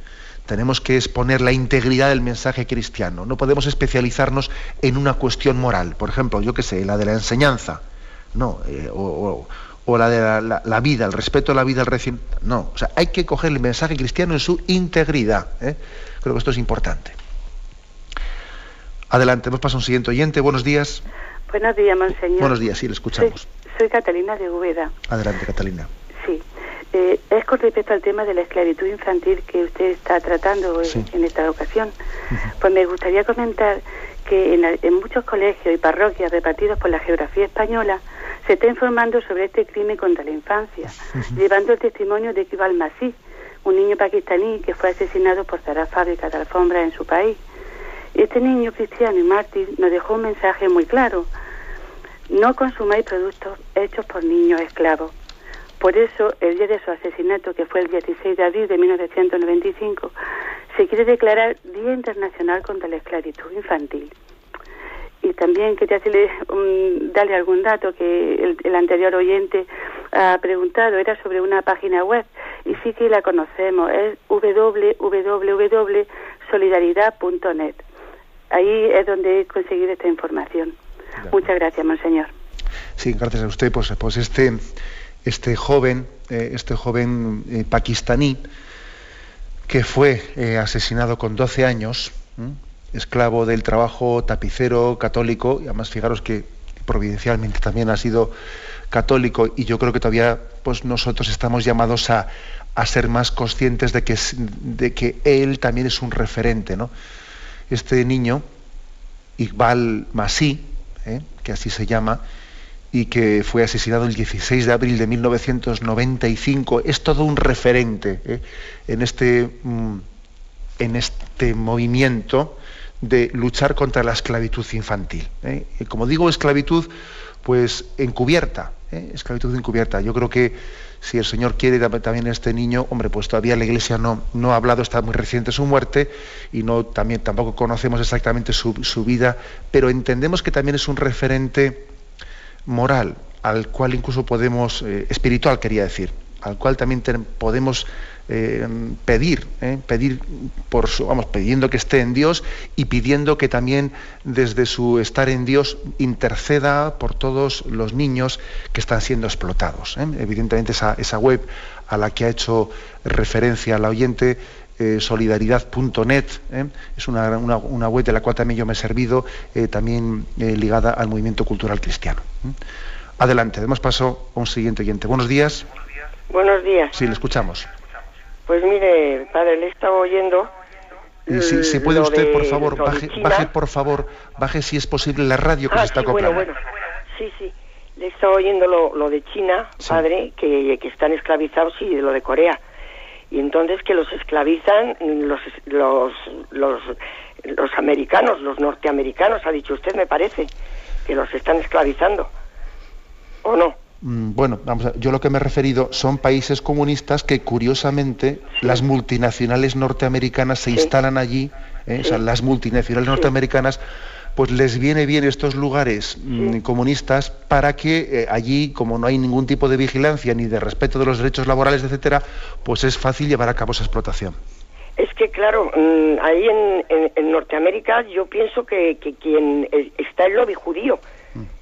Tenemos que exponer la integridad del mensaje cristiano. No podemos especializarnos en una cuestión moral. Por ejemplo, yo qué sé, la de la enseñanza. No, eh, o la de la, vida, el respeto a la vida, al recién. No, o sea, hay que coger el mensaje cristiano en su integridad. ¿eh? Creo que esto es importante. Adelante, hemos pasado a un siguiente oyente. Buenos días. Buenos días, monseñor. Buenos días, sí, le escuchamos. Soy, Catalina de Ubeda. Adelante, Catalina. Sí. Eh, es con respecto al tema de la esclavitud infantil que usted está tratando en esta ocasión. Pues me gustaría comentar que en, en, muchos colegios y parroquias repartidos por la geografía española se está informando sobre este crimen contra la infancia, llevando el testimonio de Kibal Masih, un niño pakistaní que fue asesinado por cerrar fábricas de alfombra en su país. Este niño cristiano y mártir nos dejó un mensaje muy claro. No consumáis productos hechos por niños esclavos. Por eso, el día de su asesinato, que fue el 16 de abril de 1995, se quiere declarar Día Internacional contra la Esclavitud Infantil. Y también quería decirle, darle algún dato que el, anterior oyente ha preguntado, era sobre una página web, y sí que la conocemos, es www.solidaridad.net. Ahí es donde he conseguido esta información. Muchas gracias, monseñor. Sí, gracias a usted. Pues, pues este, este joven, eh, este joven eh, pakistaní, que fue eh, asesinado con 12 años, esclavo del trabajo tapicero católico, y además fijaros que providencialmente también ha sido católico, y yo creo que todavía pues nosotros estamos llamados a, ser más conscientes de que, de que él también es un referente. ¿no? Este niño, Iqbal Masí, ¿eh? que así se llama, y que fue asesinado el 16 de abril de 1995, es todo un referente ¿eh? en, este, mm, en este movimiento de luchar contra la esclavitud infantil. ¿eh? como digo, esclavitud pues encubierta, ¿eh? esclavitud encubierta. Yo creo que si el Señor quiere también este niño, hombre, pues todavía la Iglesia no, no ha hablado, está muy reciente su muerte y no también tampoco conocemos exactamente su, vida, pero entendemos que también es un referente moral al cual incluso podemos eh, espiritual quería decir, al cual también podemos eh, pedir, eh, pedir por su, vamos, pidiendo que esté en Dios y pidiendo que también desde su estar en Dios interceda por todos los niños que están siendo explotados. ¿eh? Evidentemente esa, web a la que ha hecho referencia la oyente, solidaridad.net, es una, una, web de la cual también yo me he servido, también ligada al movimiento cultural cristiano. Adelante, demos paso a un siguiente oyente. Buenos días. Buenos días. Sí, le escuchamos. Pues mire, padre, le estaba oyendo. Y si, si puede usted, por favor, baje, baje, por favor, baje si es posible la radio que ah, se está sí, Bueno, bueno, sí, sí. Le estaba oyendo lo, lo de China, padre, que, que, están esclavizados y lo de Corea. Y entonces que los esclavizan los, los, los, los americanos, los norteamericanos, ha dicho usted, me parece, que los están esclavizando. ¿O no? Mm, bueno, vamos a, yo lo que me he referido son países comunistas que curiosamente las multinacionales norteamericanas se instalan allí, ¿eh? o sea, las multinacionales norteamericanas pues les viene bien estos lugares mm, comunistas para que eh, allí, como no hay ningún tipo de vigilancia ni de respeto de los derechos laborales, etcétera, pues es fácil llevar a cabo esa explotación. Es que, claro, mm, ahí en, Norteamérica yo pienso que, que, quien eh, está el lobby judío,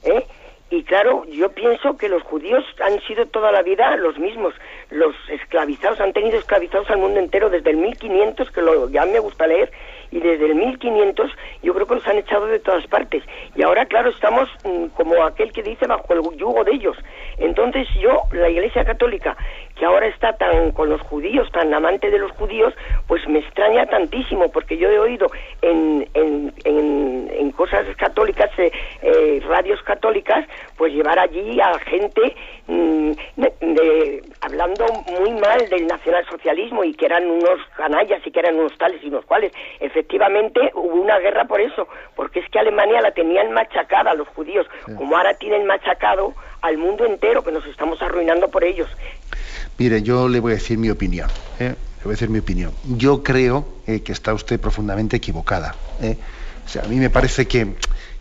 ¿eh? Y claro, yo pienso que los judíos han sido toda la vida los mismos. Los esclavizados han tenido esclavizados al mundo entero desde el 1500, que lo, ya me gusta leer, y desde el 1500 yo creo que los han echado de todas partes. Y ahora, claro, estamos mm, como aquel que dice bajo el yugo de ellos. Entonces yo, la Iglesia Católica, que ahora está tan con los judíos, tan amante de los judíos, pues me extraña tantísimo, porque yo he oído en, en, en, cosas católicas, eh, eh, radios católicas, pues llevar allí a gente mm, hablando muy mal del nacionalsocialismo y que eran unos canallas y que eran unos tales y unos cuales. Efectivamente hubo una guerra por eso, porque es que Alemania la tenían machacada los judíos, como ahora tienen machacado al mundo entero, que nos estamos arruinando por ellos. Mire, yo le voy a decir mi opinión. ¿eh? Le voy a decir mi opinión. Yo creo eh, que está usted profundamente equivocada. ¿eh? A mí me parece que,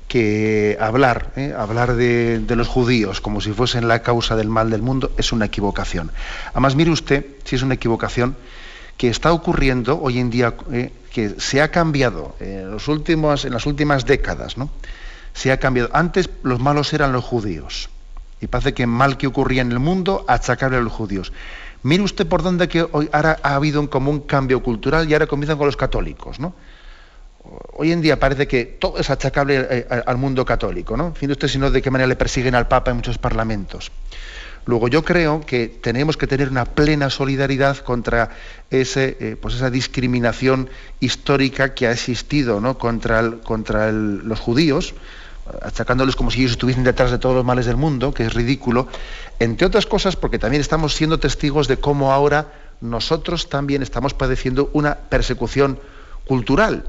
que hablar, hablar de, los judíos como si fuesen la causa del mal del mundo es una equivocación. Además, mire usted, si es una equivocación, que está ocurriendo hoy en día, que se ha cambiado en, en las últimas décadas, ¿no? Se ha cambiado. Antes los malos eran los judíos y parece que mal que ocurría en el mundo, achacarle a los judíos. Mire usted por dónde que hoy ahora ha habido como un cambio cultural y ahora comienzan con los católicos, ¿no? Hoy en día parece que todo es achacable eh, al mundo católico, ¿no? Fíjate usted sino de qué manera le persiguen al Papa en muchos parlamentos. Luego yo creo que tenemos que tener una plena solidaridad contra eh, pues esa discriminación histórica que ha existido ¿no? contra, contra los judíos, achacándoles como si ellos estuviesen detrás de todos los males del mundo, que es ridículo, entre otras cosas porque también estamos siendo testigos de cómo ahora nosotros también estamos padeciendo una persecución cultural.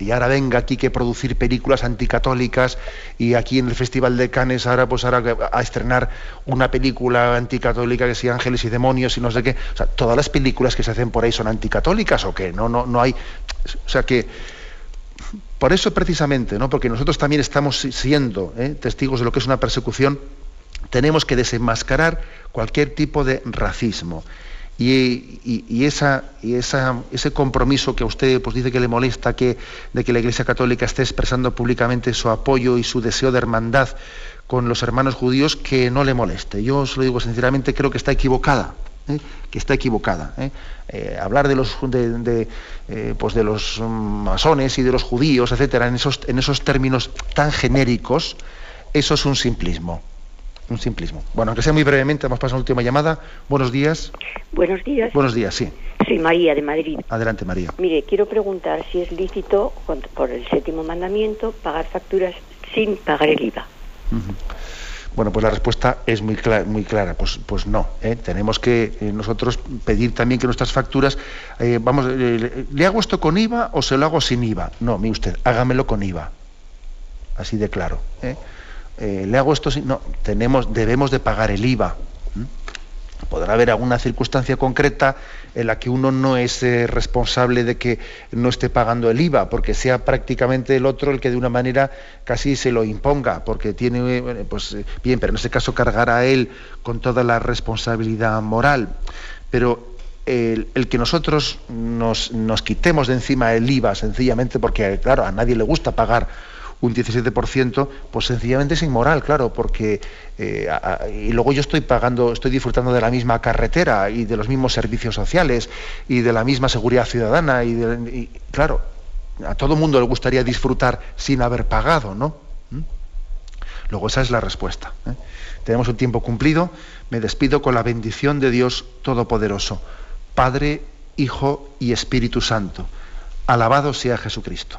Y ahora venga aquí que producir películas anticatólicas y aquí en el Festival de Cannes ahora pues ahora a estrenar una película anticatólica que sea Ángeles y Demonios y no sé qué. O sea, todas las películas que se hacen por ahí son anticatólicas o qué. No, no, no hay. O sea que por eso precisamente, ¿no? porque nosotros también estamos siendo ¿eh? testigos de lo que es una persecución, tenemos que desenmascarar cualquier tipo de racismo. Y, ese compromiso que a usted pues, dice que le molesta de que la Iglesia Católica esté expresando públicamente su apoyo y su deseo de hermandad con los hermanos judíos, que no le moleste. Yo os lo digo sinceramente, creo que está equivocada. ¿Eh? que está equivocada. ¿eh? Eh, hablar de los, de, pues de los masones y de los judíos, etcétera, en esos, en esos términos tan genéricos, eso es un simplismo. Un simplismo. Bueno, aunque sea muy brevemente, vamos a pasar a la última llamada. Buenos días. Buenos días. Buenos días, sí. Soy María de Madrid. Adelante, María. Mire, quiero preguntar si es lícito, por el séptimo mandamiento, pagar facturas sin pagar el IVA. Bueno, pues la respuesta es muy, clara. Pues, pues no. ¿eh? Tenemos que eh, nosotros pedir también que nuestras facturas, eh, vamos, ¿le hago esto con IVA o se lo hago sin IVA? No, mire usted, hágamelo con IVA. Así de claro. ¿Le hago esto sin.? No, tenemos, debemos de pagar el IVA. Podrá haber alguna circunstancia concreta en la que uno no es eh, responsable de que no esté pagando el IVA, porque sea prácticamente el otro el que de una manera casi se lo imponga, porque tiene, eh, pues eh, bien, pero en ese caso cargará él con toda la responsabilidad moral. Pero el, que nosotros nos, nos quitemos de encima el IVA sencillamente porque, claro, a nadie le gusta pagar un 17%, pues sencillamente es inmoral, claro, porque eh, y luego yo estoy pagando, estoy disfrutando de la misma carretera y de los mismos servicios sociales y de la misma seguridad ciudadana y, claro, a todo mundo le gustaría disfrutar sin haber pagado, ¿no? ¿Mm? Luego esa es la respuesta. ¿eh? Tenemos un tiempo cumplido. Me despido con la bendición de Dios Todopoderoso, Padre, Hijo y Espíritu Santo. Alabado sea Jesucristo.